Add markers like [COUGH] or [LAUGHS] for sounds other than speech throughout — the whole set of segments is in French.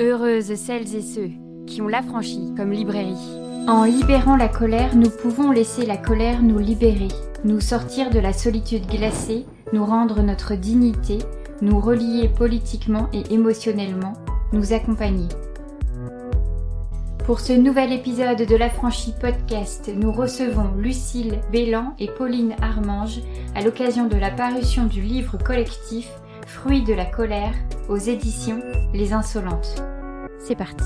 Heureuses celles et ceux qui ont l'affranchi comme librairie. En libérant la colère, nous pouvons laisser la colère nous libérer, nous sortir de la solitude glacée, nous rendre notre dignité, nous relier politiquement et émotionnellement, nous accompagner. Pour ce nouvel épisode de l'Affranchi Podcast, nous recevons Lucille Bélan et Pauline Armange à l'occasion de la parution du livre collectif Fruit de la colère aux éditions Les Insolentes. C'est parti.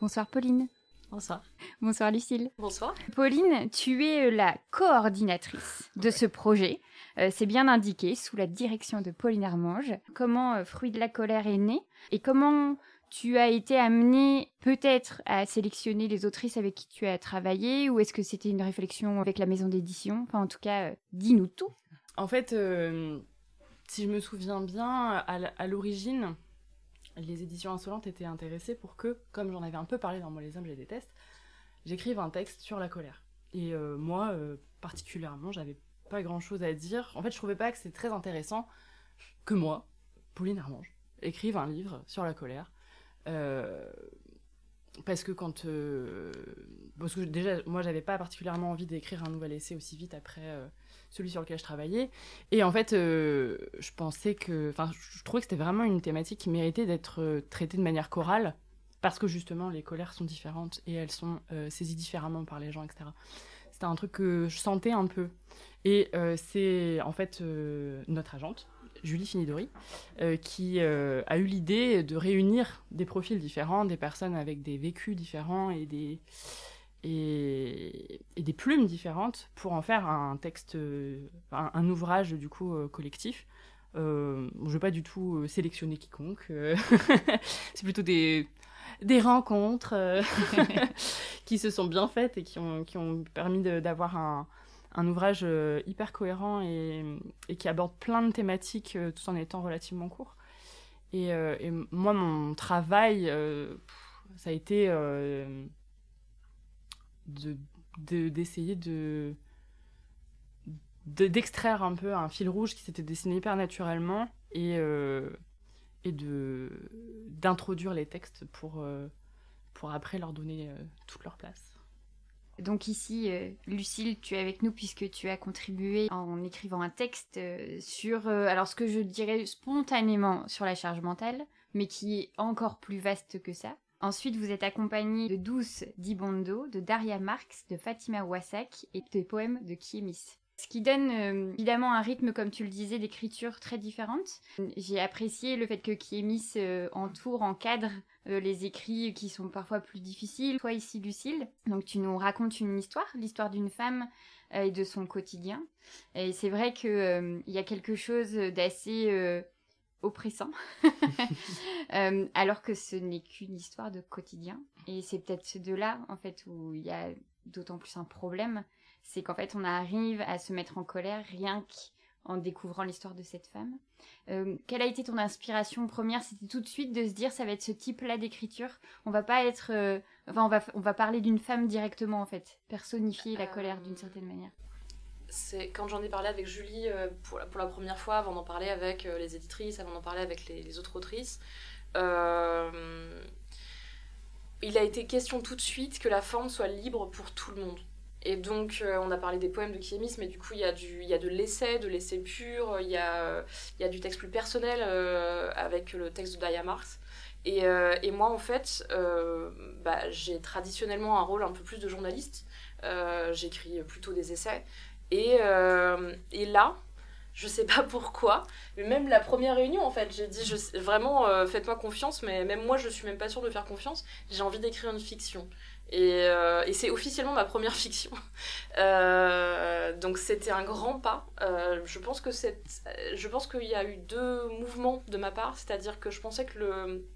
Bonsoir Pauline. Bonsoir. Bonsoir Lucille. Bonsoir. Pauline, tu es euh, la coordinatrice de ce projet. Euh, c'est bien indiqué, sous la direction de Pauline Armange. Comment euh, Fruit de la colère est né et comment tu as été amenée peut-être à sélectionner les autrices avec qui tu as travaillé ou est-ce que c'était une réflexion avec la maison d'édition? Enfin, en tout cas, dis-nous tout. En fait, si je me souviens bien, à l'origine, les éditions insolentes étaient intéressées pour que, comme j'en avais un peu parlé dans Moi les hommes, je les déteste, j'écrive un texte sur la colère. Et euh, moi, euh, particulièrement, j'avais pas grand chose à dire. En fait, je trouvais pas que c'était très intéressant que moi, Pauline Armange, écrive un livre sur la colère. Euh, parce que quand. parce que déjà, moi, j'avais pas particulièrement envie d'écrire un nouvel essai aussi vite après celui sur lequel je travaillais. Et en fait, euh, je pensais que. Enfin, je trouvais que c'était vraiment une thématique qui méritait d'être euh, traitée de manière chorale, parce que justement, les colères sont différentes et elles sont euh, saisies différemment par les gens, etc. C'était un truc que je sentais un peu. Et c'est en fait notre agente, Julie Finidori, qui a eu l'idée de réunir des profils différents, des personnes avec des vécus différents et des et, des plumes différentes pour en faire un texte, euh, un, ouvrage du coup euh, collectif. Euh, je ne vais pas du tout sélectionner quiconque. [LAUGHS] c'est plutôt des, des rencontres [LAUGHS] [LAUGHS] qui se sont bien faites et qui ont, qui ont permis d'avoir un, un, ouvrage hyper cohérent et, et, qui aborde plein de thématiques tout en étant relativement court. Et, et moi, mon travail, ça a été d'essayer de, d'extraire un peu un fil rouge qui s'était dessiné hyper naturellement et, euh, et de d'introduire les textes pour, euh, pour après leur donner euh, toute leur place. Donc ici, Lucille, tu es avec nous puisque tu as contribué en écrivant un texte sur, alors ce que je dirais spontanément sur la charge mentale, mais qui est encore plus vaste que ça. Ensuite, vous êtes accompagné de Douce Dibondo, de Daria Marx, de Fatima Wassak et des poèmes de Kiemis. Ce qui donne euh, évidemment un rythme, comme tu le disais, d'écriture très différente. J'ai apprécié le fait que Kiemis euh, entoure, encadre euh, les écrits qui sont parfois plus difficiles. Toi ici, Lucille, donc tu nous racontes une histoire, l'histoire d'une femme et de son quotidien. Et c'est vrai qu'il y a quelque chose d'assez oppressant, [LAUGHS] euh, alors que ce n'est qu'une histoire de quotidien. Et c'est peut-être ce deux-là, en fait, où il y a d'autant plus un problème, c'est qu'en fait, on arrive à se mettre en colère rien qu'en découvrant l'histoire de cette femme. Euh, quelle a été ton inspiration première? C'était tout de suite de se dire, ça va être ce type-là d'écriture. On va pas être, euh, enfin, on va, on va parler d'une femme directement, en fait, personnifier la colère d'une certaine manière c'est quand j'en ai parlé avec Julie euh, pour, la, première fois, avant d'en parler avec euh, les éditrices, avant d'en parler avec les, autres autrices, euh, il a été question tout de suite que la forme soit libre pour tout le monde. Et donc, on a parlé des poèmes de Kiemis, mais du coup, il y a, y a de l'essai, de l'essai pur, il y a, y a du texte plus personnel avec le texte de Daya Marx. Et, et moi, en fait, bah, j'ai traditionnellement un rôle un peu plus de journaliste. J'écris plutôt des essais. Et, euh, et là, je sais pas [LAUGHS] pourquoi, mais même la première réunion, en fait, j'ai dit vraiment, euh, faites-moi confiance, mais même moi, je suis même pas sûre de faire confiance. J'ai envie d'écrire une fiction. Et, euh, c'est officiellement ma première [LAUGHS] fiction. donc c'était un grand pas. je pense que qu'il y a eu deux mouvements de ma part, c'est-à-dire que je pensais que le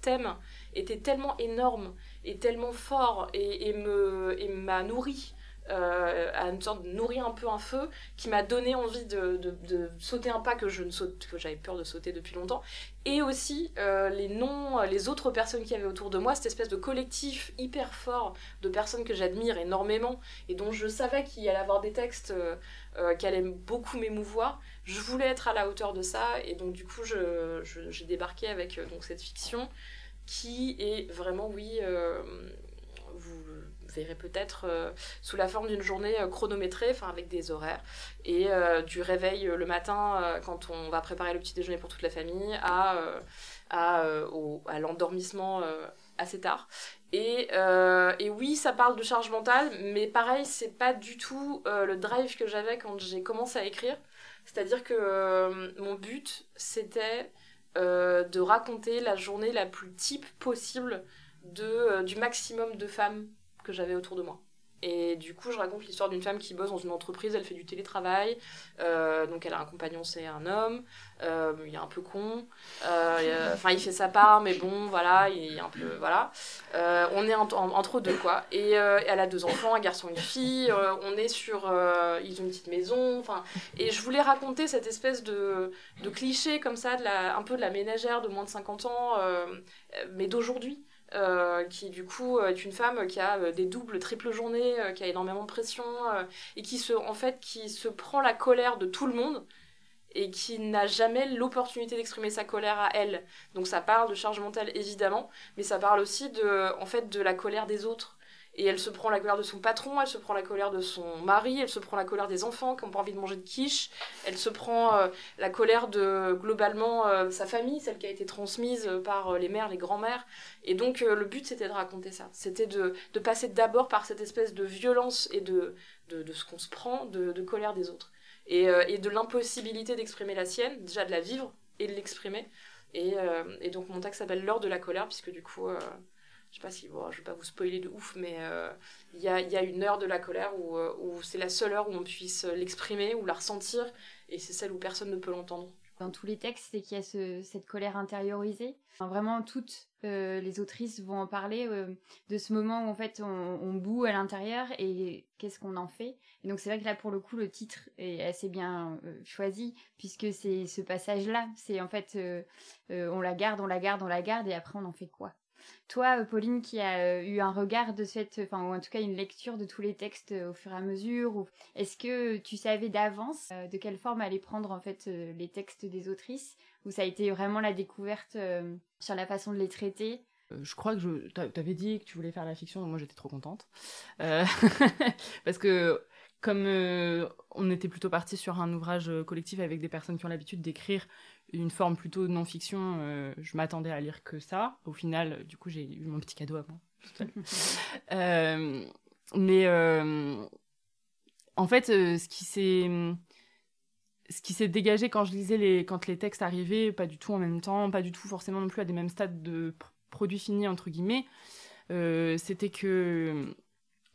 thème était tellement énorme et tellement fort et, et me et m'a nourri à une sorte de nourrir un peu un feu qui m'a donné envie de, sauter un pas que je ne j'avais peur de sauter depuis longtemps. Et aussi les noms, les autres personnes qui avaient autour de moi, cette espèce de collectif hyper fort de personnes que j'admire énormément et dont je savais qu'il allait avoir des textes qui allaient beaucoup m'émouvoir je voulais être à la hauteur de ça et donc du coup j'ai débarqué avec euh, donc cette fiction qui est vraiment oui euh, verrez peut-être euh, sous la forme d'une journée chronométrée enfin avec des horaires et du réveil le matin quand on va préparer le petit déjeuner pour toute la famille à à, l'endormissement assez tard et, et, oui, ça parle de charge mentale, mais pareil, c'est pas du tout le drive que j'avais quand j'ai commencé à écrire. C'est-à-dire que euh, mon but, c'était euh, de raconter la journée la plus type possible de, euh, du maximum de femmes que j'avais autour de moi. Et du coup, je raconte l'histoire d'une femme qui bosse dans une entreprise, elle fait du télétravail, euh, donc elle a un compagnon, c'est un homme, euh, il est un peu con, euh, enfin il fait sa part, mais bon, voilà, il est un peu, voilà. on est entre deux, quoi. Et elle a deux enfants, un garçon et une fille, on est sur, ils ont une petite maison, enfin, et je voulais raconter cette espèce de, cliché comme ça, un peu de la ménagère de moins de 50 ans, mais d'aujourd'hui. Euh, qui du coup est une femme qui a euh, des doubles, triples journées, euh, qui a énormément de pression et qui se, en fait, qui se prend la colère de tout le monde et qui n'a jamais l'opportunité d'exprimer sa colère à elle. Donc ça parle de charge mentale évidemment, mais ça parle aussi de, en fait, de la colère des autres. Et elle se prend la colère de son patron, elle se prend la colère de son mari, elle se prend la colère des enfants qui n'ont pas envie de manger de quiche, elle se prend euh, la colère de globalement euh, sa famille, celle qui a été transmise euh, par les mères, les grands-mères. Et donc le but c'était de raconter ça. C'était de, passer d'abord par cette espèce de violence et de, de, ce qu'on se prend, de, colère des autres. Et, et de l'impossibilité d'exprimer la sienne, déjà de la vivre et de l'exprimer. Et, donc mon texte s'appelle L'heure de la colère, puisque du coup je sais pas si bon, je vais pas vous spoiler de ouf, mais euh, il y, a, une heure de la colère où, euh, où c'est la seule heure où on puisse l'exprimer ou la ressentir, et c'est celle où personne ne peut l'entendre. Dans tous les textes, c'est qu'il y a ce, cette colère intériorisée. vraiment, toutes euh, les autrices vont en parler de ce moment où en fait on, on boue à l'intérieur et qu'est-ce qu'on en fait. Et donc c'est vrai que là pour le coup le titre est assez bien choisi puisque c'est ce passage-là. C'est en fait on la garde, on la garde, on la garde et après on en fait quoi? Toi, euh, Pauline, qui a euh, eu un regard de cette, enfin, ou en tout cas une lecture de tous les textes euh, au fur et à mesure, est-ce que tu savais d'avance de quelle forme allaient prendre en fait les textes des autrices, ou ça a été vraiment la découverte sur la façon de les traiter? Je crois que je t'avais dit que tu voulais faire la fiction, moi j'étais trop contente. [LAUGHS] parce que comme on était plutôt parti sur un ouvrage collectif avec des personnes qui ont l'habitude d'écrire une forme plutôt de non-fiction, euh, je m'attendais à lire que ça. Au final, du coup, j'ai eu mon petit cadeau moi. [LAUGHS] euh, mais euh, en fait, ce qui s'est ce qui s'est dégagé quand je lisais les quand les textes arrivaient, pas du tout en même temps, pas du tout forcément non plus à des mêmes stades de produit fini entre guillemets, c'était que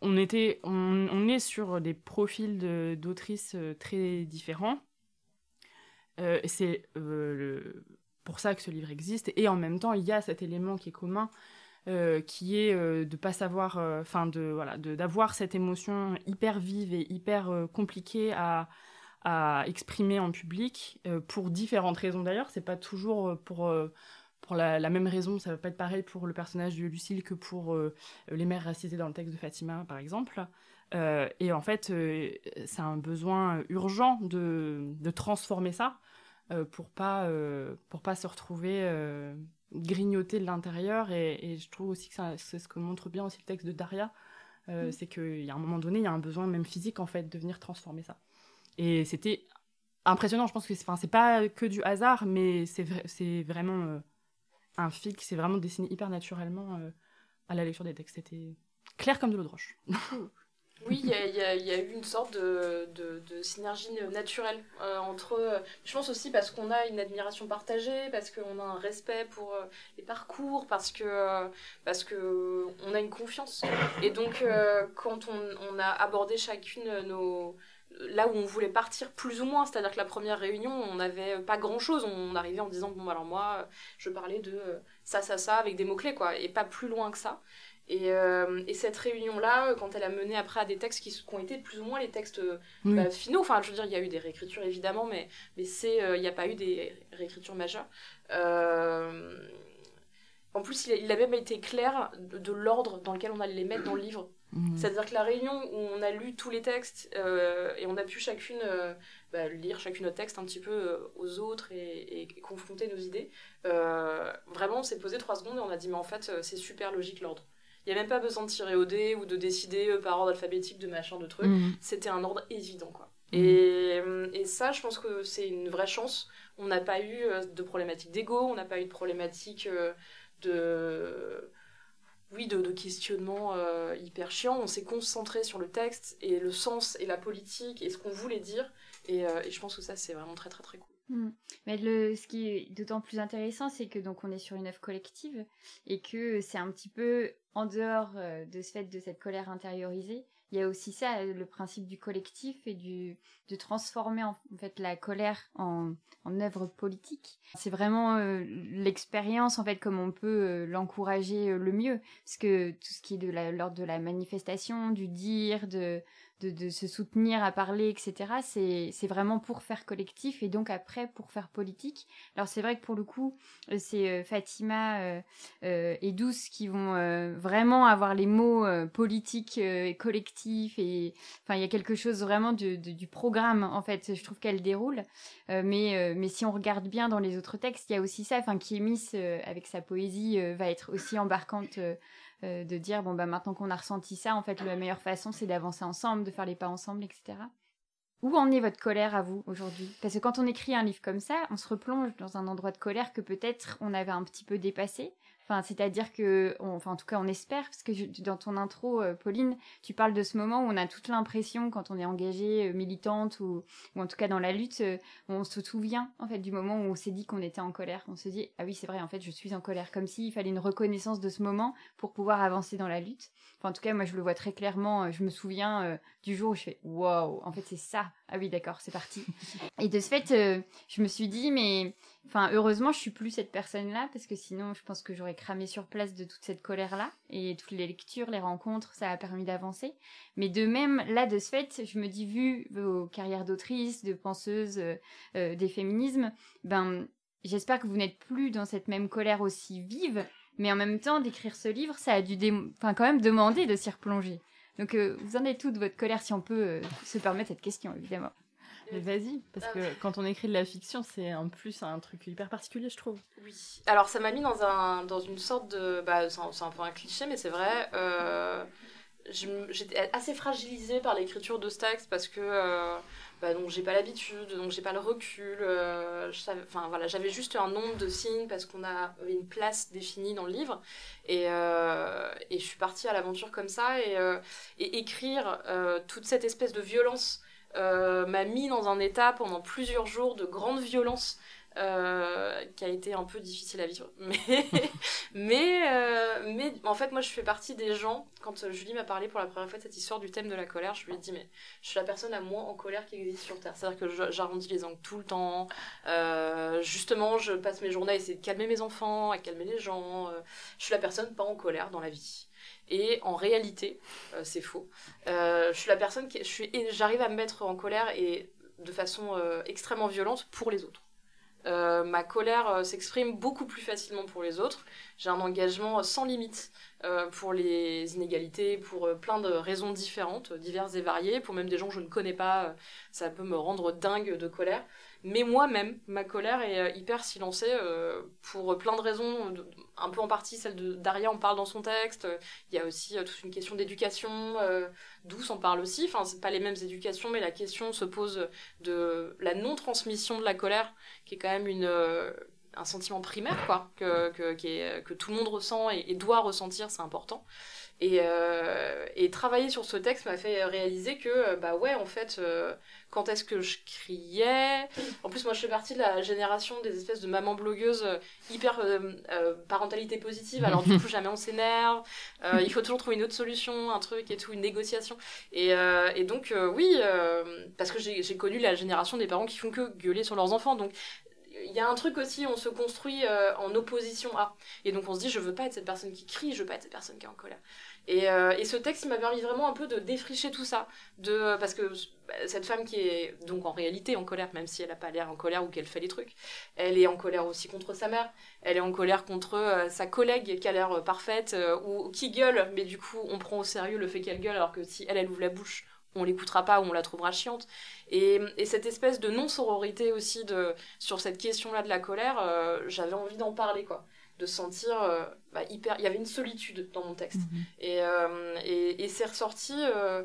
on était on, on, est sur des profils d'autrices très différents euh, c'est euh, pour ça que ce livre existe. Et en même temps, il y a cet élément qui est commun, euh, qui est de pas savoir, enfin de voilà, d'avoir cette émotion hyper vive et hyper compliquée à, exprimer en public pour différentes raisons d'ailleurs. C'est pas toujours pour pour la, même raison, ça va pas être pareil pour le personnage de Lucille que pour les mères racisées dans le texte de Fatima, par exemple. Euh, et en fait, euh, c'est un besoin urgent de, de transformer ça euh, pour pas pour pas se retrouver grignoté de l'intérieur. Et, et, je trouve aussi que c'est ce que montre bien aussi le texte de Daria, mm. c'est qu'il y a un moment donné, il y a un besoin même physique en fait de venir transformer ça. Et c'était impressionnant. Je pense que c'est pas que du hasard, mais c'est vraiment un fil qui s'est vraiment dessiné hyper naturellement à la lecture des textes. C'était clair comme de l'eau de roche. [LAUGHS] Oui, il y, a, eu une sorte de, synergie naturelle euh, entre. je pense aussi parce qu'on a une admiration partagée, parce qu'on a un respect pour euh, les parcours, parce que euh, parce que on a une confiance. Et donc, quand on, on, a abordé chacune nos là où on voulait partir plus ou moins, c'est-à-dire que la première réunion, on n'avait pas grand-chose. On arrivait en disant bon alors moi, je parlais de ça, ça, ça avec des mots clés quoi, et pas plus loin que ça. Et, euh, et cette réunion-là, quand elle a mené après à des textes qui, qui ont été plus ou moins les textes bah, finaux, enfin je veux dire, il y a eu des réécritures évidemment, mais, mais c'est, il n'y a pas eu des réécritures majeures. en plus, il a, même été clair de, de l'ordre dans lequel on allait les mettre dans le livre. Mhm. C'est-à-dire que la réunion où on a lu tous les textes euh, et on a pu chacune euh, bah, lire chacune notre texte un petit peu euh, aux autres et, confronter nos idées, vraiment on s'est posé trois secondes et on a dit mais en fait c'est super logique l'ordre. Il n'y a même pas besoin de tirer au dé ou de décider par ordre alphabétique de machin de trucs. Mhm. C'était un ordre évident quoi. Mhm. Et, et, ça, je pense que c'est une vraie chance. On n'a pas eu de problématique d'ego, on n'a pas eu de problématique de oui, de, de questionnement euh, hyper chiant. On s'est concentré sur le texte et le sens et la politique et ce qu'on voulait dire. Et, euh, et, je pense que ça, c'est vraiment très, très, très cool. Hmm. Mais le, ce qui est d'autant plus intéressant, c'est que donc on est sur une œuvre collective et que c'est un petit peu en dehors euh, de ce fait de cette colère intériorisée il y a aussi ça, le principe du collectif et du de transformer en, fait la colère en, en œuvre politique. C'est vraiment euh, l'expérience en fait comme on peut euh, l'encourager euh, le mieux, parce que tout ce qui est de l'ordre de la manifestation, du dire, de de, de, se soutenir à parler, etc. C'est vraiment pour faire collectif et donc après pour faire politique. Alors c'est vrai que pour le coup, euh, c'est euh, Fatima euh, et Douce qui vont vraiment avoir les mots politiques et collectifs et enfin il y a quelque chose vraiment du, du programme en fait. Je trouve qu'elle déroule, mais mais si on regarde bien dans les autres textes, il y a aussi ça, enfin est avec sa poésie va être aussi embarquante euh, de dire bon bah maintenant qu'on a ressenti ça, en fait la meilleure façon c'est d'avancer ensemble, de faire les pas ensemble, etc. Où en est votre colère à vous aujourd'hui? Parce que quand on écrit un livre comme ça, on se replonge dans un endroit de colère que peut-être on avait un petit peu dépassé. Enfin, c'est-à-dire que, enfin, en tout cas, on espère, parce que dans ton intro, euh, Pauline, tu parles de ce moment où on a toute l'impression, quand on est engagé, euh, militante ou, ou, en tout cas dans la lutte, euh, on se souvient en fait du moment où on s'est dit qu'on était en colère. On se dit, ah oui, c'est vrai, en fait, je suis en colère, comme s'il fallait une reconnaissance de ce moment pour pouvoir avancer dans la lutte. Enfin, en tout cas, moi, je le vois très clairement. Je me souviens du jour où je fais, waouh, en fait, c'est ça. Ah oui, d'accord, c'est parti. [LAUGHS] Et de ce fait, je me suis dit, mais Enfin, heureusement, je suis plus cette personne-là parce que sinon, je pense que j'aurais cramé sur place de toute cette colère-là et toutes les lectures, les rencontres, ça a permis d'avancer. Mais de même, là, de ce fait, je me dis, vu vos carrières d'autrice, de penseuse euh, euh, des féminismes, ben, j'espère que vous n'êtes plus dans cette même colère aussi vive. Mais en même temps, d'écrire ce livre, ça a dû, enfin, quand même demander de s'y replonger. Donc, euh, vous en êtes tout de votre colère, si on peut se permettre cette question, évidemment. Mais vas-y, parce ah que quand on écrit de la fiction, c'est en plus un truc hyper particulier, je trouve. Oui. Alors ça m'a mis dans, un, dans une sorte de... Bah, c'est un, peu un cliché, mais c'est vrai. Euh, J'étais assez fragilisée par l'écriture de texte parce que euh, bah, donc j'ai pas l'habitude, donc j'ai pas le recul. Euh, enfin voilà, j'avais juste un nombre de signes parce qu'on a une place définie dans le livre. Et, euh, et je suis partie à l'aventure comme ça. Et, euh, et écrire toute cette espèce de violence m'a mis dans un état pendant plusieurs jours de grande violence euh, qui a été un peu difficile à vivre. [LAUGHS] Mais, mais, euh, mais en fait, moi, je fais partie des gens, quand Julie m'a parlé pour la première fois de cette histoire du thème de la colère, je lui ai dit, mais je suis la personne la moins en colère qui existe sur Terre. C'est-à-dire que j'arrondis les angles tout le temps. justement, je passe mes journées à essayer de calmer mes enfants, à calmer les gens. je suis la personne pas en colère dans la vie. Et en réalité, euh, c'est faux. Euh, je suis la personne qui. J'arrive à me mettre en colère et de façon euh, extrêmement violente pour les autres. ma colère s'exprime beaucoup plus facilement pour les autres. J'ai un engagement sans limite pour les inégalités, pour plein de raisons différentes, diverses et variées. Pour même des gens que je ne connais pas, ça peut me rendre dingue de colère. Mais moi-même, ma colère est euh, hyper silencée euh, pour plein de raisons, un peu en partie celle de Daria en parle dans son texte. Il y a aussi euh, toute une question d'éducation, Douce en parle aussi. Enfin, c'est pas les mêmes éducations, mais la question se pose de la non-transmission de la colère, qui est quand même une un sentiment primaire quoi que, que, tout le monde ressent et doit ressentir c'est important et, euh, et, travailler sur ce texte m'a fait réaliser que, euh, bah ouais, en fait, euh, quand est-ce que je criais? En plus, moi, je fais partie de la génération des espèces de mamans blogueuses hyper parentalité positive. Alors, du coup, jamais on s'énerve. il faut toujours trouver une autre solution, un truc et tout, une négociation. Et, et donc, oui, parce que j'ai connu la génération des parents qui font que gueuler sur leurs enfants. Donc, il y a un truc aussi, on se construit euh, en opposition à. Et donc on se dit, je veux pas être cette personne qui crie, je veux pas être cette personne qui est en colère. Et, euh, et ce texte, il m'a permis vraiment un peu de défricher tout ça. De, parce que bah, cette femme qui est donc en réalité en colère, même si elle n'a pas l'air en colère ou qu'elle fait les trucs, elle est en colère aussi contre sa mère. Elle est en colère contre euh, sa collègue qui a l'air parfaite ou qui gueule, mais du coup on prend au sérieux le fait qu'elle gueule alors que si elle, elle ouvre la bouche, on l'écoutera pas ou on la trouvera chiante. Et, cette espèce de non-sororité aussi de, sur cette question-là de la colère, euh, j'avais envie d'en parler, quoi. De sentir euh, bah, hyper. Il y avait une solitude dans mon texte. Mhm. euh, et, et c'est ressorti, euh,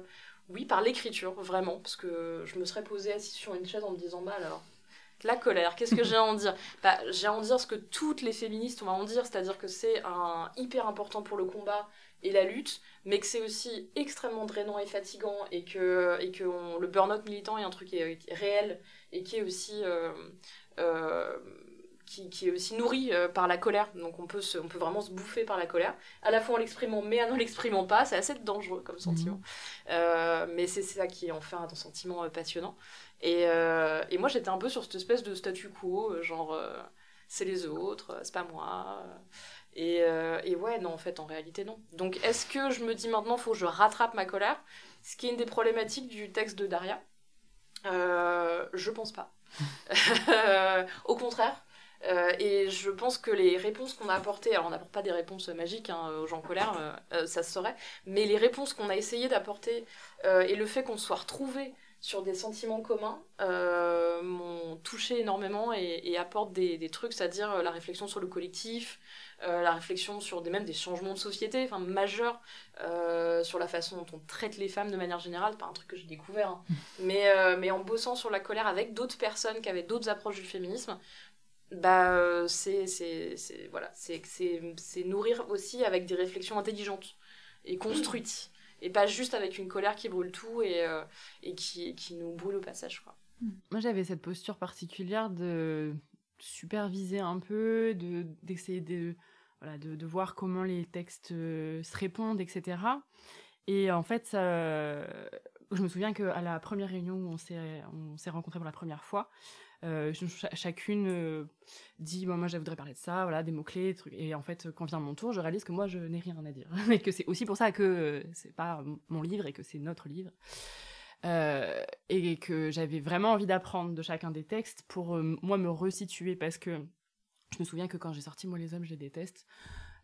oui, par l'écriture, vraiment. Parce que je me serais posée assise sur une chaise en me disant, bah alors. La colère, qu'est-ce que j'ai à en dire? Bah, J'ai à en dire ce que toutes les féministes ont à en dire, c'est-à-dire que c'est un hyper important pour le combat et la lutte, mais que c'est aussi extrêmement drainant et fatigant et que, et que le burn-out militant est un truc qui est, réel et qui est aussi euh, euh, qui, qui, est aussi nourri euh, par la colère. Donc on peut, se, on peut vraiment se bouffer par la colère, à la fois en l'exprimant mais en [LAUGHS] l'exprimant pas. C'est assez dangereux comme sentiment. Mhm. mais c'est ça qui en fait un sentiment passionnant. Et, et moi j'étais un peu sur cette espèce de statu quo, genre c'est les autres, c'est pas moi. Et, euh, et, ouais, non, en fait, en réalité, non. Donc, est-ce que je me dis maintenant, faut que je rattrape ma colère? Ce qui est une des problématiques du texte de Daria. Euh, je pense pas. [LAUGHS] [LAUGHS] Au contraire. Euh, et je pense que les réponses qu'on a apportées, alors on n'apporte pas des réponses magiques hein, aux gens en colère, euh, ça se saurait, mais les réponses qu'on a essayé d'apporter et le fait qu'on soit retrouvés sur des sentiments communs m'ont touché énormément et, et apportent des, des trucs, c'est-à-dire la réflexion sur le collectif, euh, la réflexion sur des, même des changements de société enfin, majeurs euh, sur la façon dont on traite les femmes de manière générale, pas un truc que j'ai découvert, hein. [LAUGHS] mais, euh, mais en bossant sur la colère avec d'autres personnes qui avaient d'autres approches du féminisme, bah, c'est voilà, c'est nourrir aussi avec des réflexions intelligentes et construites et pas juste avec une colère qui brûle tout et, et qui, qui, nous brûle au passage. Quoi. Moi, j'avais cette posture particulière de superviser un peu, d'essayer de, voilà, de, de, voir comment les textes euh, se répondent, etc. Et en fait, ça, je me souviens qu'à la première réunion où on s'est rencontrés pour la première fois, euh, chacune euh, dit moi je voudrais parler de ça voilà des mots clés trucs. Et en fait quand vient mon tour je réalise que moi je n'ai rien à dire. [LAUGHS] Et que c'est aussi pour ça que c'est pas mon livre et que c'est notre livre. Euh, et que j'avais vraiment envie d'apprendre de chacun des textes pour euh, moi me resituer parce que je me souviens que quand j'ai sorti Moi les hommes je les déteste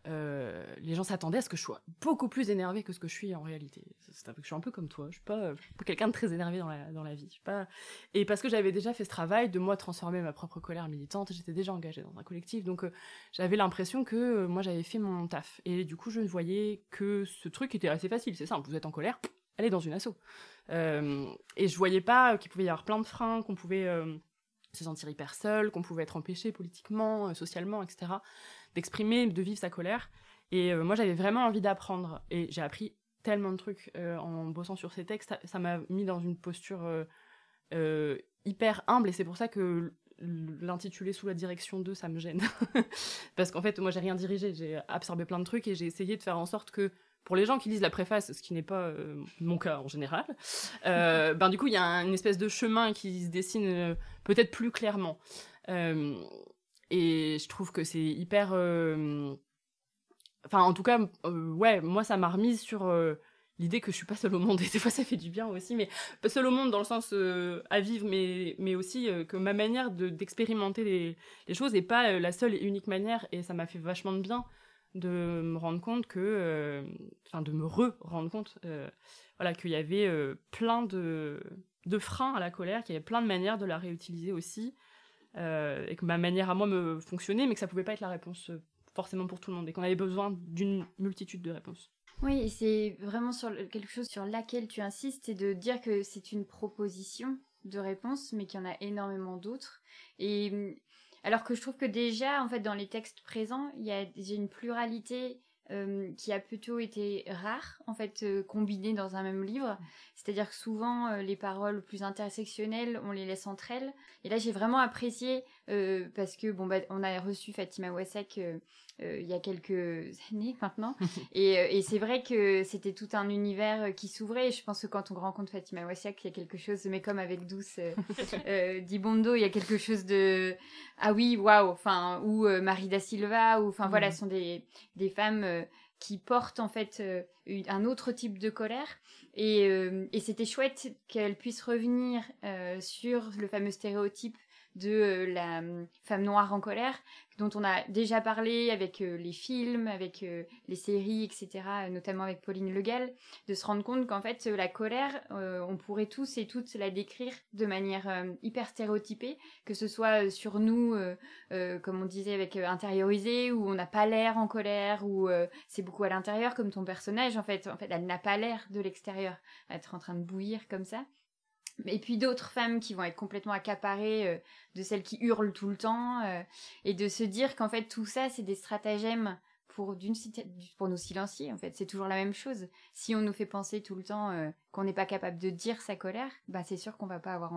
euh, les gens s'attendaient à ce que je sois beaucoup plus énervée que ce que je suis en réalité. C'est un peu, je suis un peu comme toi, je suis pas, quelqu'un de très énervé dans la, dans la vie. Et parce que j'avais déjà fait ce travail de moi transformer ma propre colère militante, j'étais déjà engagée dans un collectif, donc euh, j'avais l'impression que euh, moi j'avais fait mon taf. Et du coup je ne voyais que ce truc était assez facile, c'est simple, vous êtes en colère, allez dans une asso. Et je voyais pas qu'il pouvait y avoir plein de freins, qu'on pouvait se sentir hyper seul, qu'on pouvait être empêché politiquement, socialement, etc. D'exprimer, de vivre sa colère. Et moi, j'avais vraiment envie d'apprendre. Et j'ai appris tellement de trucs en bossant sur ces textes. Ça m'a mis dans une posture hyper humble. Et c'est pour ça que l'intituler sous la direction d'eux, ça me gêne. [LAUGHS] Parce qu'en fait, moi, j'ai rien dirigé. J'ai absorbé plein de trucs et j'ai essayé de faire en sorte que pour les gens qui lisent la préface, ce qui n'est pas euh, mon cas en général, euh, [LAUGHS] ben du coup il y a une espèce de chemin qui se dessine euh, peut-être plus clairement. Et je trouve que c'est hyper, enfin en tout cas ouais moi ça m'a remise sur l'idée que je suis pas seule au monde. [LAUGHS] Et des fois ça fait du bien aussi, mais pas seule au monde dans le sens à vivre, mais mais aussi que ma manière d'expérimenter les, les, choses n'est pas la seule et unique manière. Et ça m'a fait vachement de bien de me rendre compte que, euh, enfin, de me re-rendre compte, euh, voilà, qu'il y avait euh, plein de, de freins à la colère, qu'il y avait plein de manières de la réutiliser aussi, et que ma manière à moi me fonctionnait, mais que ça pouvait pas être la réponse forcément pour tout le monde, et qu'on avait besoin d'une multitude de réponses. Oui, et c'est vraiment sur quelque chose sur laquelle tu insistes, c'est de dire que c'est une proposition de réponse, mais qu'il y en a énormément d'autres. Et alors que je trouve que déjà, en fait, dans les textes présents, il y a une pluralité euh, qui a plutôt été rare, en fait, euh, combinée dans un même livre. C'est-à-dire que souvent, euh, les paroles plus intersectionnelles, on les laisse entre elles. Et là, j'ai vraiment apprécié parce que bon, bah, on a reçu Fatima Wassak il y a quelques années maintenant. [LAUGHS] et, et c'est vrai que c'était tout un univers qui s'ouvrait. Je pense que quand on rencontre Fatima Wassak, il y a quelque chose, mais comme avec Douce euh, [LAUGHS] Dibondo, il y a quelque chose de ah oui, waouh, enfin ou Marie da Silva, ou enfin voilà, ce sont des, des femmes qui portent en fait un autre type de colère. Et, et c'était chouette qu'elle puisse revenir sur le fameux stéréotype de euh, la euh, femme noire en colère, dont on a déjà parlé avec euh, les films, avec les séries, etc., notamment avec Pauline Legal, de se rendre compte qu'en fait, la colère, on pourrait tous et toutes la décrire de manière hyper stéréotypée, que ce soit sur nous, comme on disait, avec intériorisé, où on n'a pas l'air en colère, ou c'est beaucoup à l'intérieur, comme ton personnage, en fait. En fait, elle n'a pas l'air de l'extérieur, être en train de bouillir comme ça. Et puis d'autres femmes qui vont être complètement accaparées euh, de celles qui hurlent tout le temps. Euh, et de se dire qu'en fait tout ça, c'est des stratagèmes pour, pour nous silencier. En fait, c'est toujours la même chose. Si on nous fait penser tout le temps euh, qu'on n'est pas capable de dire sa colère, bah, c'est sûr qu'on va pas avoir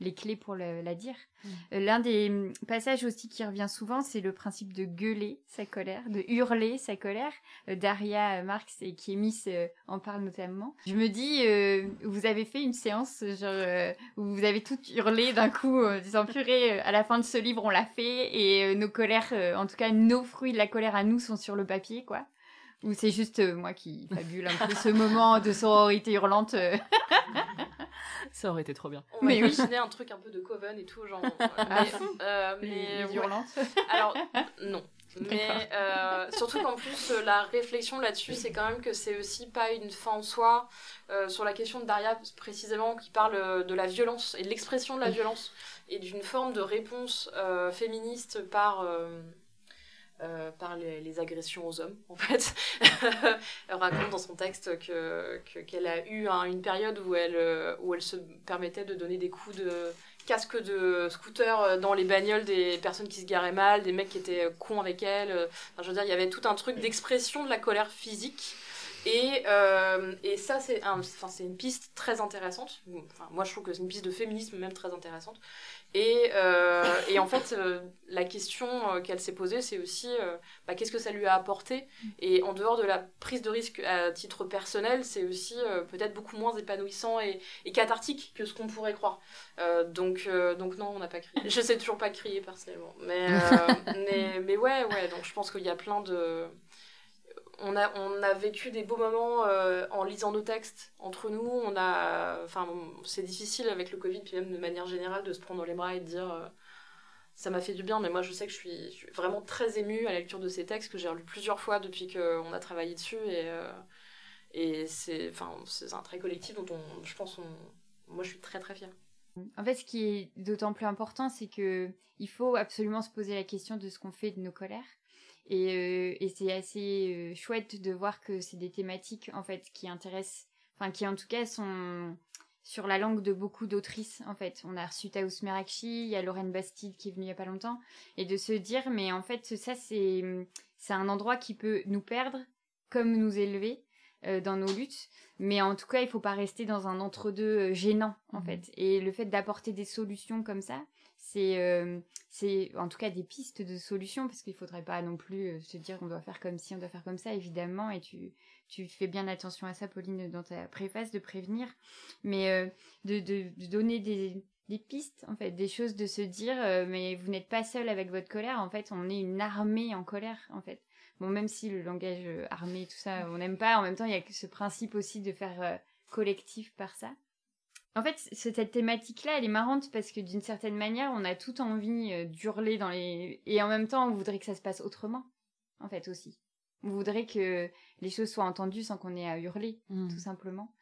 les clés pour la dire. Mm. Euh, l'un des mm, passages aussi qui revient souvent, c'est le principe de gueuler sa colère, de hurler sa colère. Euh, Daria Marx et Kémis euh, en parlent notamment. Je me dis, vous avez fait une séance genre, où vous avez tout hurlé d'un coup, disant purée, à la fin de ce livre, on l'a fait et nos colères, en tout cas nos fruits de la colère à nous sont sur le papier, quoi. Ou c'est juste moi qui fabule un peu ce moment de sororité hurlante [LAUGHS] Ça aurait été trop bien. On mais oui. un truc un peu de Coven et tout, genre. [LAUGHS] mais, euh, mais [LAUGHS] Alors, non. Mais euh, surtout qu'en plus, euh, la réflexion là-dessus, c'est quand même que c'est aussi pas une fin en soi. Euh, sur la question de Daria, précisément, qui parle de la violence et de l'expression de la violence et d'une forme de réponse féministe par euh, par les, agressions aux hommes, en fait. [LAUGHS] elle raconte dans son texte que, qu'elle a eu une période où elle, euh, où elle se permettait de donner des coups de casque de scooter euh, dans les bagnoles des personnes qui se garaient mal, des mecs qui étaient cons avec elle. Je veux dire, il y avait tout un truc d'expression de la colère physique. Et, et ça, c'est un, une piste très intéressante. Enfin, moi, je trouve que c'est une piste de féminisme même très intéressante. Et, euh, et, en fait, euh, la question euh, qu'elle s'est posée, c'est aussi bah, qu'est-ce que ça lui a apporté? Et en dehors de la prise de risque à titre personnel, c'est aussi peut-être beaucoup moins épanouissant et, et, cathartique que ce qu'on pourrait croire. donc, donc non, on n'a pas crié. Je sais toujours pas crier personnellement. Mais, [LAUGHS] mais, mais ouais, ouais, donc je pense qu'il y a plein de on a, on a vécu des beaux moments euh, en lisant nos textes entre nous. On a, enfin, c'est difficile avec le Covid, puis même de manière générale, de se prendre dans les bras et de dire euh, ça m'a fait du bien. Mais moi, je sais que je suis, vraiment très émue à la lecture de ces textes que j'ai lu plusieurs fois depuis qu'on a travaillé dessus. Et, euh, et c'est, enfin, c'est un trait collectif dont on, je pense, on, moi, je suis très très fière. En fait, ce qui est d'autant plus important, c'est que il faut absolument se poser la question de ce qu'on fait de nos colères euh, et, c'est assez euh, chouette de voir que c'est des thématiques en fait qui intéressent, enfin qui en tout cas sont sur la langue de beaucoup d'autrices en fait. On a reçu Taous Merakchi, il y a Lorraine Bastide qui est venue il y a pas longtemps, et de se dire mais en fait ça c'est c'est un endroit qui peut nous perdre comme nous élever euh, dans nos luttes, mais en tout cas il faut pas rester dans un entre-deux gênant en mmh fait. Et le fait d'apporter des solutions comme ça, c'est euh, c'est en tout cas des pistes de solutions parce qu'il faudrait pas non plus euh, se dire on doit faire comme ci on doit faire comme ça évidemment et tu tu fais bien attention à ça Pauline dans ta préface de prévenir. Mais euh, de, de, donner des des pistes en fait des choses de se dire mais vous n'êtes pas seul avec votre colère. En fait on est une armée en colère en fait. Bon même si le langage armé tout ça on n'aime pas en même temps il y a ce principe aussi de faire collectif par ça en fait, cette thématique-là, elle est marrante parce que d'une certaine manière, on a tout envie euh, d'hurler dans les... Et en même temps, on voudrait que ça se passe autrement, en fait, aussi. On voudrait que les choses soient entendues sans qu'on ait à hurler, mmh. tout simplement.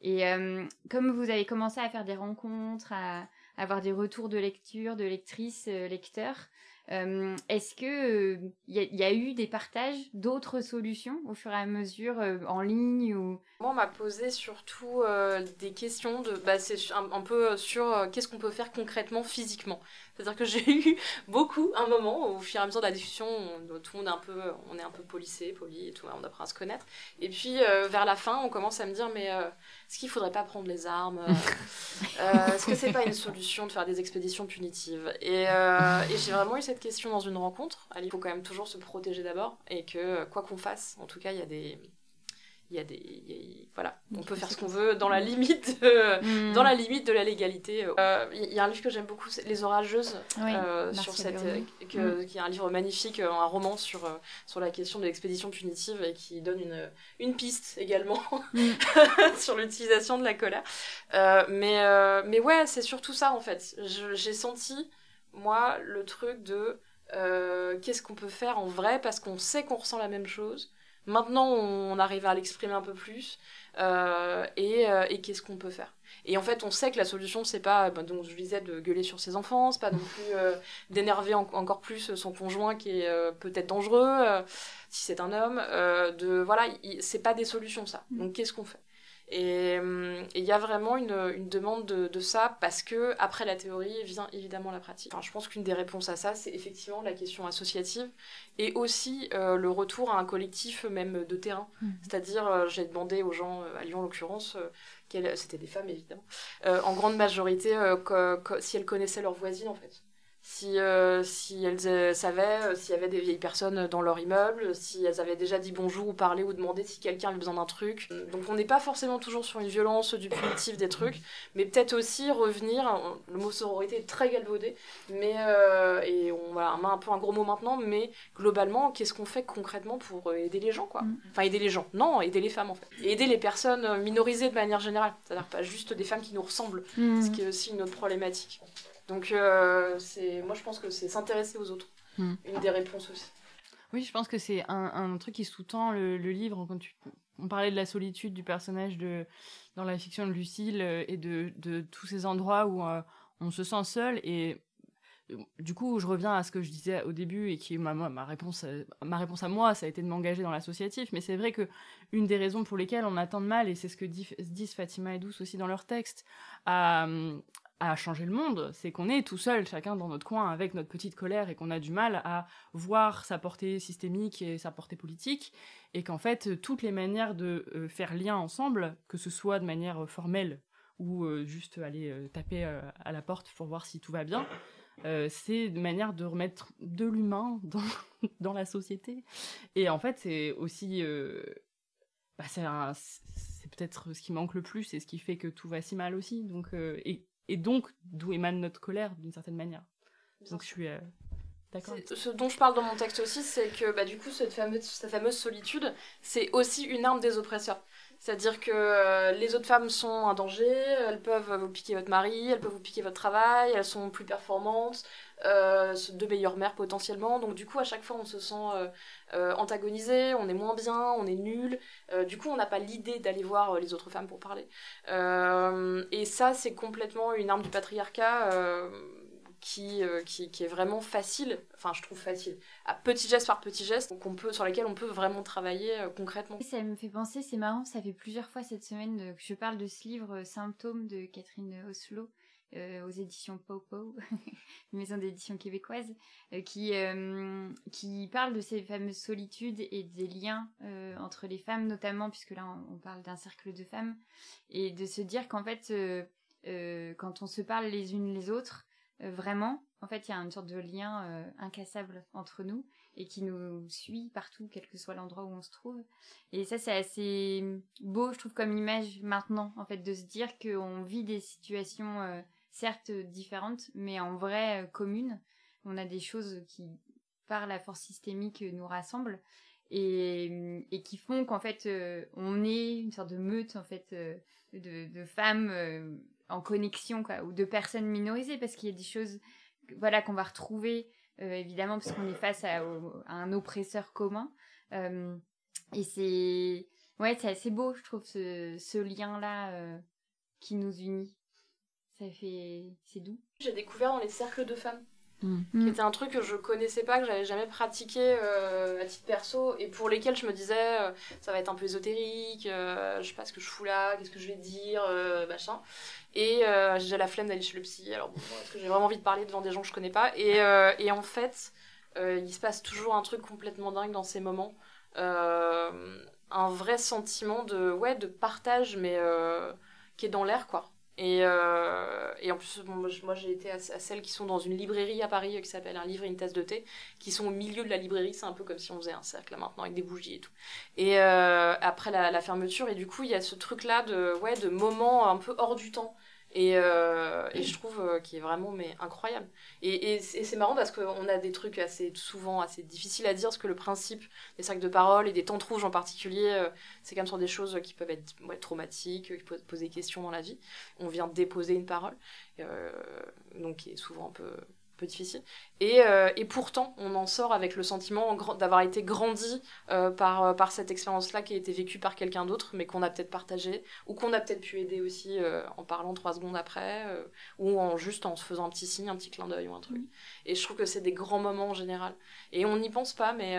Et euh, comme vous avez commencé à faire des rencontres, à, avoir des retours de lecture, de lectrices, euh, lecteurs, est-ce que il y, a eu des partages d'autres solutions au fur et à mesure en ligne ou? Moi, on m'a posé surtout des questions de, bah, c'est un, peu sur qu'est-ce qu'on peut faire concrètement, physiquement. C'est-à-dire que [LAUGHS] j'ai eu beaucoup un moment au fur et à mesure de la discussion, tout le monde est un peu, on est un peu policé, poli et tout, on apprend à se connaître. Et puis vers la fin, on commence à me dire mais est-ce qu'il faudrait pas prendre les armes? [LAUGHS] Est-ce que c'est pas une solution de faire des expéditions punitives? Et, et j'ai vraiment eu cette question dans une rencontre. Il faut quand même toujours se protéger d'abord et que quoi qu'on fasse, en tout cas, il y a des il y a des voilà on peut faire ce qu'on veut dans la limite de, mm. dans la limite de la légalité euh, il y a un livre que j'aime beaucoup les orageuses euh, sur cette que, mm. qui est un livre magnifique euh, un roman sur sur la question de l'expédition punitive et qui donne une une piste également mm. [LAUGHS] sur l'utilisation de la colère mais mais ouais c'est surtout ça en fait j'ai senti moi le truc de qu'est-ce qu'on peut faire en vrai parce qu'on sait qu'on ressent la même chose Maintenant, on arrive à l'exprimer un peu plus. Euh, euh, et, qu'est-ce qu'on peut faire? Et en fait, on sait que la solution, c'est pas, bah, donc je disais, de gueuler sur ses enfants, c'est pas non plus euh, d'énerver encore plus son conjoint qui est peut-être dangereux, si c'est un homme. de voilà, c'est pas des solutions ça. Mm. Donc qu'est-ce qu'on fait? Et il y a vraiment une, une demande de, de, ça parce que après la théorie vient évidemment la pratique. Enfin, je pense qu'une des réponses à ça, c'est effectivement la question associative et aussi euh, le retour à un collectif même de terrain. Mmh. C'est-à-dire, euh, j'ai demandé aux gens, euh, à Lyon en l'occurrence, c'était des femmes évidemment, en grande majorité si elles connaissaient leurs voisines en fait si, euh, si elles euh, savaient euh, s'il y avait des vieilles personnes dans leur immeuble, si elles avaient déjà dit bonjour ou parlé ou demandé si quelqu'un avait besoin d'un truc. Donc on n'est pas forcément toujours sur une violence, du punitif, des trucs, mais peut-être aussi revenir, le mot sororité est très galvaudé, mais, et on va un peu un gros mot maintenant, mais globalement, qu'est-ce qu'on fait concrètement pour aider les gens, quoi? Mm. Enfin, aider les gens, non, aider les femmes en fait. Et aider les personnes minorisées de manière générale, c'est-à-dire pas juste des femmes qui nous ressemblent, mm. ce qui est aussi une autre problématique. Donc, euh, c'est, moi, je pense que c'est s'intéresser aux autres. Hmm. Une des réponses aussi. Oui, je pense que c'est un, truc qui sous-tend le, livre. Quand tu, on parlait de la solitude du personnage de, dans la fiction de Lucille euh, et de, de tous ces endroits où euh, on se sent seul. Et du coup, je reviens à ce que je disais au début et qui est ma, ma, réponse, ma réponse à moi, ça a été de m'engager dans l'associatif. Mais c'est vrai que une des raisons pour lesquelles on attend de mal, et c'est ce que disent Fatima et Douce aussi dans leur texte, à, à changer le monde, c'est qu'on est tout seul, chacun dans notre coin, avec notre petite colère, et qu'on a du mal à voir sa portée systémique et sa portée politique, et qu'en fait, toutes les manières de euh, faire lien ensemble, que ce soit de manière formelle ou euh, juste aller euh, taper à la porte pour voir si tout va bien, c'est une manière de remettre de l'humain [LAUGHS] dans, la société. Et en fait, c'est aussi... Bah, c'est peut-être ce qui manque le plus et ce qui fait que tout va si mal aussi. Donc, et donc d'où émane notre colère d'une certaine manière. donc je suis euh, d'accord. Ce dont je parle dans mon texte aussi, c'est que bah, du coup cette fameuse, cette fameuse solitude, c'est aussi une arme des oppresseurs. C'est-à-dire que euh, les autres femmes sont un danger, elles peuvent vous piquer votre mari, elles peuvent vous piquer votre travail, elles sont plus performantes, euh, de meilleures mères potentiellement. Donc du coup, à chaque fois, on se sent euh, antagonisé, on est moins bien, on est nul. du coup, on n'a pas l'idée d'aller voir les autres femmes pour parler. et ça, c'est complètement une arme du patriarcat euh, qui, est vraiment facile, enfin je trouve facile, à petit geste par petit geste, sur lesquels on peut vraiment travailler euh, concrètement. Ça me fait penser, c'est marrant, ça fait plusieurs fois cette semaine que je parle de ce livre euh, Symptômes de Catherine Oslo. Aux éditions Popo, [LAUGHS] une maison d'édition québécoise, qui, qui parle de ces fameuses solitudes et des liens entre les femmes notamment, puisque là on, parle d'un cercle de femmes, et de se dire qu'en fait, quand on se parle les unes les autres, euh, vraiment, en fait, il y a une sorte de lien euh, incassable entre nous et qui nous suit partout, quel que soit l'endroit où on se trouve. Et ça, c'est assez beau, je trouve, comme image maintenant, en fait, de se dire qu'on vit des situations euh, certes différentes, mais en vrai communes. On a des choses qui, par la force systémique, nous rassemblent et, et qui font qu'en fait, on est une sorte de meute, en fait, de, de femmes en connexion quoi, ou de personnes minorisées parce qu'il y a des choses voilà qu'on va retrouver euh, évidemment parce qu'on est face à, un oppresseur commun euh, et c'est ouais assez beau je trouve ce, ce lien là euh, qui nous unit ça fait c'est doux j'ai découvert dans les cercles de femmes Mm. qui était un truc que je connaissais pas, que j'avais jamais pratiqué euh, à titre perso, et pour lesquels je me disais euh, ça va être un peu ésotérique, euh, je sais pas ce que je fous là, qu'est-ce que je vais dire, machin. Et j'ai la flemme d'aller chez le psy, alors bon, est-ce que j'ai vraiment envie de parler devant des gens que je connais pas? Et, et en fait, il se passe toujours un truc complètement dingue dans ces moments. un vrai sentiment de, ouais, de partage, mais qui est dans l'air, quoi. Et, euh, et, en plus, moi j'ai été à, celles qui sont dans une librairie à Paris qui s'appelle Un livre et une tasse de thé, qui sont au milieu de la librairie. C'est un peu comme si on faisait un cercle là maintenant avec des bougies et tout. Et euh, après la, la, fermeture, et du coup, il y a ce truc là de, ouais, de moments un peu hors du temps. Et, euh, et, je trouve euh, qu'il est vraiment mais incroyable. Et, c'est marrant parce qu'on a des trucs assez souvent assez difficiles à dire, parce que le principe des sacs de parole et des temps rouges en particulier, euh, c'est quand même sur des choses qui peuvent être traumatiques, qui peuvent poser des questions dans la vie. On vient déposer une parole, donc qui est souvent un peu difficile. Et, euh, et, pourtant, on en sort avec le sentiment d'avoir été grandi euh, par, euh, par cette expérience-là qui a été vécue par quelqu'un d'autre, mais qu'on a peut-être partagé, ou qu'on a peut-être pu aider aussi en parlant trois secondes après, ou en juste en se faisant un petit signe, un petit clin d'œil ou un truc. Et je trouve que c'est des grands moments en général. Et on n'y pense pas, mais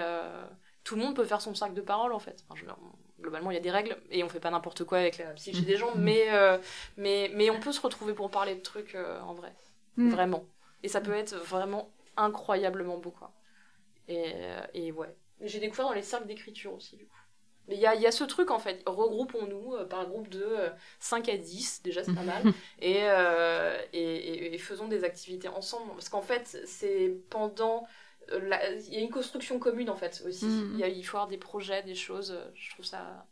tout le monde peut faire son sac de parole en fait. globalement, il y a des règles et on fait pas n'importe quoi avec la psyché des gens, mais, mais, mais on peut se retrouver pour parler de trucs en vrai. Mm. Vraiment. Et ça peut être vraiment incroyablement beau, quoi. Et, euh, et ouais. J'ai découvert dans les cercles d'écriture aussi, du coup. Mais il y a, y a, ce truc, en fait. Regroupons-nous euh, par groupe de 5 euh, à 10, déjà c'est pas mal. [LAUGHS] et, et, et, faisons des activités ensemble. Parce qu'en fait, c'est pendant. Il y a une construction commune, en fait, aussi. Mm-hmm. y a, il faut avoir des projets, des choses. Je trouve ça.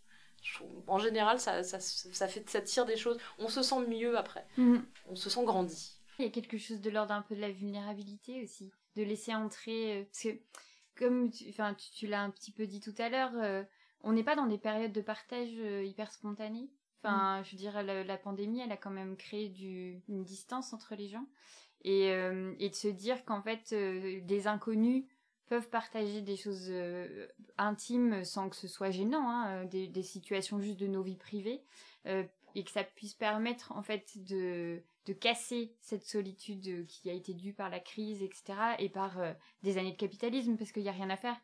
en général, ça, ça, ça, fait, ça tire des choses. On se sent mieux après. Mm-hmm. On se sent grandi. Il y a quelque chose de l'ordre un peu de la vulnérabilité aussi, de laisser entrer. Euh, parce que, comme tu, enfin, tu, l'as un petit peu dit tout à l'heure, euh, on n'est pas dans des périodes de partage euh, hyper spontanées. Enfin, mm. je veux dire, la, pandémie, elle a quand même créé du, une distance entre les gens. Et, et de se dire qu'en fait, des inconnus peuvent partager des choses intimes sans que ce soit gênant, hein, des, des, situations juste de nos vies privées, et que ça puisse permettre en fait de de casser cette solitude euh, qui a été due par la crise, etc., et par euh, des années de capitalisme, parce qu'il n'y a rien à faire.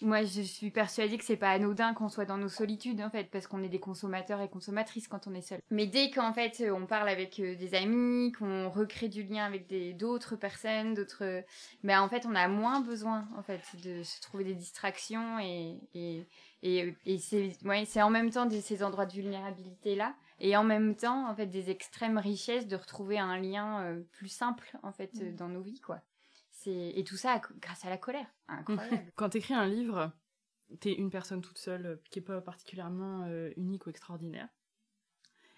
Moi, je suis persuadée que c'est pas anodin qu'on soit dans nos solitudes, en fait, parce qu'on est des consommateurs et consommatrices quand on est seul. Mais dès qu'en fait, on parle avec euh, des amis, qu'on recrée du lien avec d'autres personnes, d'autres, ben en fait, on a moins besoin, en fait, de se trouver des distractions et et et, c'est ouais, en même temps de ces endroits de vulnérabilité là et en même temps en fait des extrêmes richesses de retrouver un lien euh, plus simple en fait mm. dans nos vies quoi. C'est et tout ça grâce à la colère. Incroyable. [LAUGHS] Quand t'écris un livre t'es une personne toute seule euh, qui est pas particulièrement euh, unique ou extraordinaire.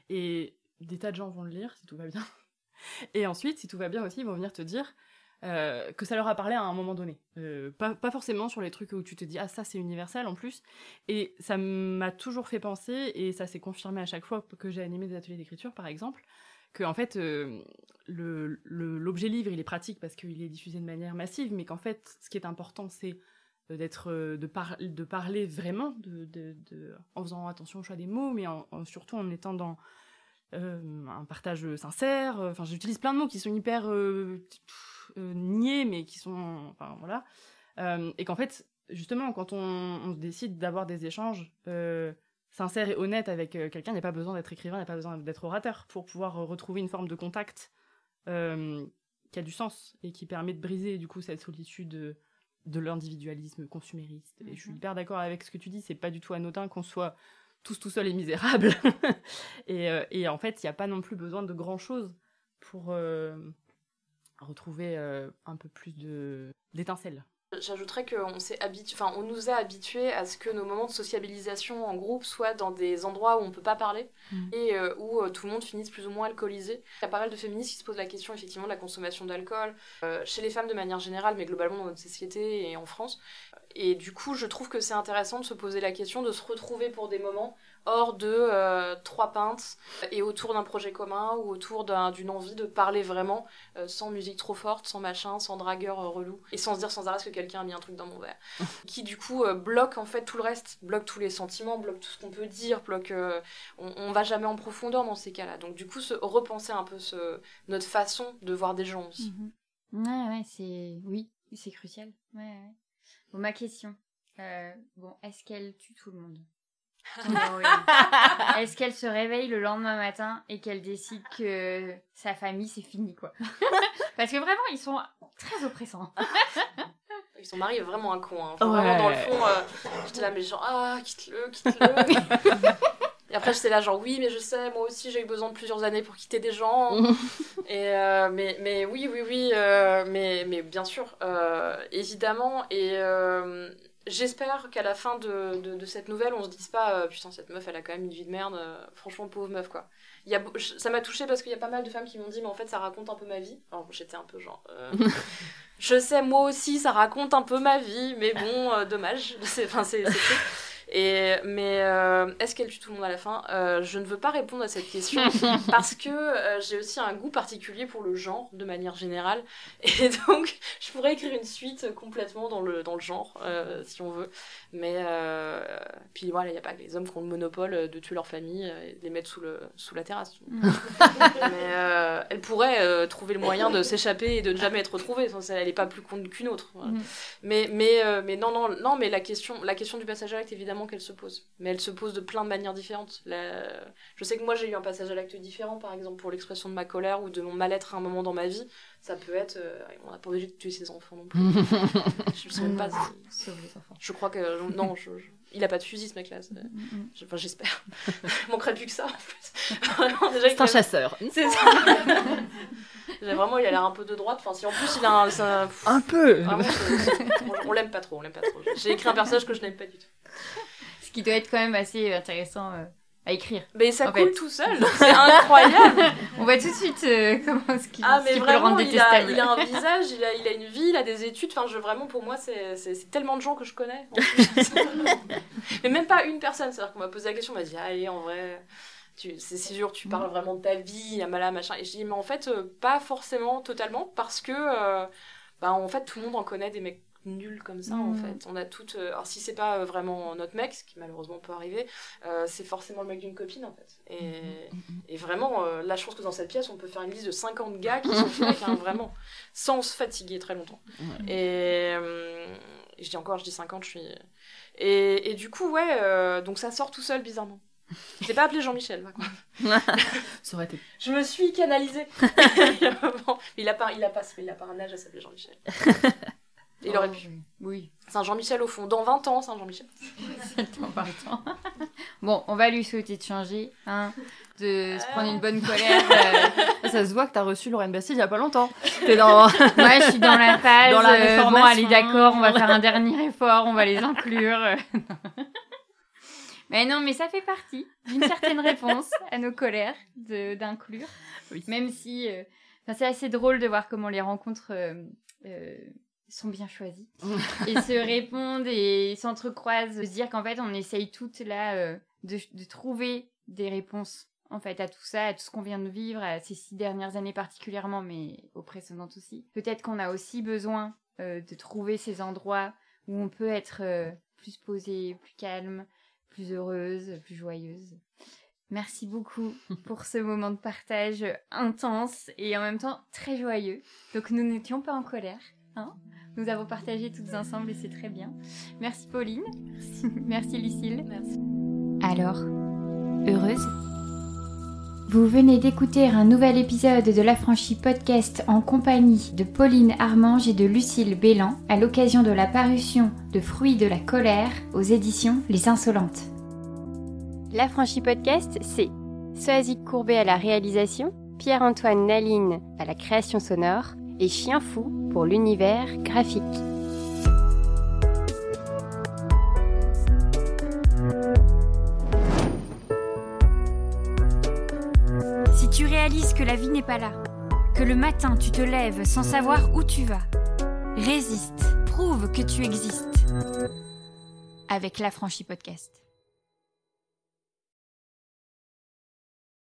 Et des tas de gens vont le lire si tout va bien. [LAUGHS] Et ensuite si tout va bien aussi ils vont venir te dire euh, que ça leur a parlé à un moment donné. Euh, pas, forcément sur les trucs où tu te dis ah ça c'est universel en plus. Et ça m'a toujours fait penser et ça s'est confirmé à chaque fois que j'ai animé des ateliers d'écriture par exemple que en fait euh, l'objet livre il est pratique parce qu'il est diffusé de manière massive mais qu'en fait ce qui est important c'est d'être de, par, de parler vraiment en faisant attention au choix des mots mais surtout en étant dans un partage sincère enfin j'utilise plein de mots qui sont hyper niais, mais qui sont, enfin voilà, euh, et qu'en fait, justement, quand on, décide d'avoir des échanges euh, sincères et honnêtes avec quelqu'un, il n'y a pas besoin d'être écrivain, il n'y a pas besoin d'être orateur pour pouvoir retrouver une forme de contact qui a du sens et qui permet de briser du coup cette solitude de l'individualisme consumériste. Et je suis mhm. hyper d'accord avec ce que tu dis, c'est pas du tout anodin qu'on soit tous tout seuls et misérables. [LAUGHS] et, et, en fait, il n'y a pas non plus besoin de grand chose pour, retrouver euh, un peu plus de d'étincelles. J'ajouterais qu'on s'est enfin, on nous a habitués à ce que nos moments de sociabilisation en groupe soient dans des endroits où on peut pas parler mm. et euh, où euh, tout le monde finisse plus ou moins alcoolisé. Il y a pas mal de féministes qui se posent la question effectivement de la consommation d'alcool chez les femmes de manière générale, mais globalement dans notre société et en France. Et du coup, je trouve que c'est intéressant de se poser la question, de se retrouver pour des moments hors de euh, trois pintes et autour d'un projet commun ou autour d'une envie de parler vraiment euh, sans musique trop forte, sans machin, sans dragueur euh, relou et sans se dire sans arrêt que quelqu'un a mis un truc dans mon verre. [LAUGHS] qui du coup bloque en fait tout le reste, bloque tous les sentiments, bloque tout ce qu'on peut dire, bloque. On, on, va jamais en profondeur dans ces cas-là. Donc du coup, se repenser un peu ce, notre façon de voir des gens aussi. Mhm. Ouais, ouais, c'est. Oui, c'est crucial. Ouais, ouais. Bon, ma question. Bon, est-ce qu'elle tue tout le monde? [LAUGHS] Est-ce qu'elle se réveille le lendemain matin et qu'elle décide que sa famille c'est fini quoi? [LAUGHS] Parce que vraiment ils sont très oppressants. Son mari est vraiment un con. Hein. Vraiment dans le fond, euh, j'étais là mais genre ah quitte-le, quitte-le. [LAUGHS] et après j'étais là genre oui mais je sais moi aussi j'ai eu besoin de plusieurs années pour quitter des gens. et euh, mais mais oui oui oui euh, mais mais bien sûr évidemment et J'espère qu'à la fin de, de, cette nouvelle, on se dise pas euh, putain, cette meuf elle a quand même une vie de merde, euh, franchement, pauvre meuf quoi. Il y a, ça m'a touché parce qu'il y a pas mal de femmes qui m'ont dit, mais en fait, ça raconte un peu ma vie. Alors j'étais un peu genre. Euh, [LAUGHS] je sais, moi aussi, ça raconte un peu ma vie, mais bon, dommage. [LAUGHS] Enfin, c'est et, mais euh, est-ce qu'elle tue tout le monde à la fin? Euh, Je ne veux pas répondre à cette question [LAUGHS] parce que euh, j'ai aussi un goût particulier pour le genre de manière générale. [LAUGHS] Et donc, je pourrais écrire une suite complètement dans le, dans le genre, si on veut. Mais puis voilà, il n'y a pas que les hommes qui ont le monopole de tuer leur famille et de les mettre sous, le, sous la terrasse. Mm. [LAUGHS] mais elle pourrait trouver le moyen de s'échapper et de ne jamais être retrouvée. Elle n'est pas plus con qu'une autre. Mm. Mais, mais, mais non, non, non, mais la question, la question du passage à l'acte, évidemment, qu'elle se pose. Mais elle se pose de plein de manières différentes. Je sais que moi j'ai eu un passage à l'acte différent, par exemple pour l'expression de ma colère ou de mon mal-être à un moment dans ma vie. Ça peut être. Euh, on n'a pas obligé de tuer ses enfants non plus. [LAUGHS] je ne sais pas. Si... Je crois que. Non, il a pas de fusil ce mec-là. Mm, mm, mm. Enfin, j'espère. [LAUGHS] il manquerait plus que ça en fait. [LAUGHS] C'est un chasseur. C'est ça. [LAUGHS] Vraiment, il a l'air un peu de droite. Enfin, si en plus il a un. un peu On, l'aime pas trop, on l'aime pas trop. J'ai écrit un personnage que je n'aime pas du tout qui doit être quand même assez intéressant euh, à écrire. Mais ça coule tout seul, c'est incroyable. [LAUGHS] On voit tout de suite euh, [LAUGHS] comment ce qui, ah, mais vraiment, peut le rendre détestable. Il a, il a un [LAUGHS] visage, il a, il a, une vie, il a des études. Enfin, je, vraiment, pour moi, c'est tellement de gens que je connais. mais même pas une personne. C'est-à-dire qu'on m'a posé la question, on m'a dit, allez, en vrai, c'est sûr, tu parles vraiment de ta vie, à mala, machin. Et je dis, mais en fait, euh, pas forcément totalement, parce que, bah, en fait, tout le monde en connaît des mecs nul comme ça en mm. fait. On a toutes. Euh, alors si c'est pas euh, vraiment notre mec, ce qui malheureusement peut arriver, euh, c'est forcément le mec d'une copine en fait. Et, mm, mm, et vraiment, là je pense que dans cette pièce, on peut faire une liste de 50 gars qui sont hein, [LAUGHS] vraiment, sans se fatiguer très longtemps. Et, je dis encore, je dis 50, je suis. Et, et du coup, ouais, donc ça sort tout seul bizarrement. Je l'ai pas appelé Jean-Michel, [LAUGHS] Ça aurait été. Je me suis canalisée. [LAUGHS] il a pas, il a pas, il a pas un âge à s'appeler Jean-Michel. Il aurait oh, pu. Oui. Saint-Jean-Michel au fond. Dans 20 ans, Saint-Jean-Michel. [LAUGHS] [LAUGHS] bon, on va lui souhaiter de changer, hein, de se prendre une bonne colère. Euh. [LAUGHS] Ça se voit que t'as reçu Lorraine Bastille il y a pas longtemps. T'es dans... Moi, je suis dans la phase. Dans la euh, bon, allez, d'accord, on va faire un dernier effort, on va les inclure. mais non, mais ça fait partie d'une certaine réponse à nos colères d'inclure. Oui. Même si... Euh, c'est assez drôle de voir comment les rencontres sont bien choisis [LAUGHS] et se répondent et s'entrecroisent, se dire qu'en fait on essaye toutes là euh, de, trouver des réponses en fait à tout ça, à tout ce qu'on vient de vivre, à ces six dernières années particulièrement, mais aux précédentes aussi. Peut-être qu'on a aussi besoin euh, de trouver ces endroits où on peut être euh, plus posé, plus calme, plus heureuse, plus joyeuse. Merci beaucoup [LAUGHS] pour ce moment de partage intense et en même temps très joyeux. Donc nous n'étions pas en colère. Hein nous avons partagé toutes ensemble et c'est très bien. Merci Pauline. [LAUGHS] Merci Lucille. Merci. Alors, heureuse? Vous venez d'écouter un nouvel épisode de l'Affranchi Podcast en compagnie de Pauline Armange et de Lucille Bélan à l'occasion de la parution de Fruits de la colère aux éditions Les Insolentes. L'Affranchi Podcast, c'est Soazic Courbet à la réalisation, Pierre-Antoine Naline à la création sonore et Chien Fou pour l'univers graphique. Si tu réalises que la vie n'est pas là, que le matin tu te lèves sans savoir où tu vas, résiste, prouve que tu existes. Avec l'affranchi podcast.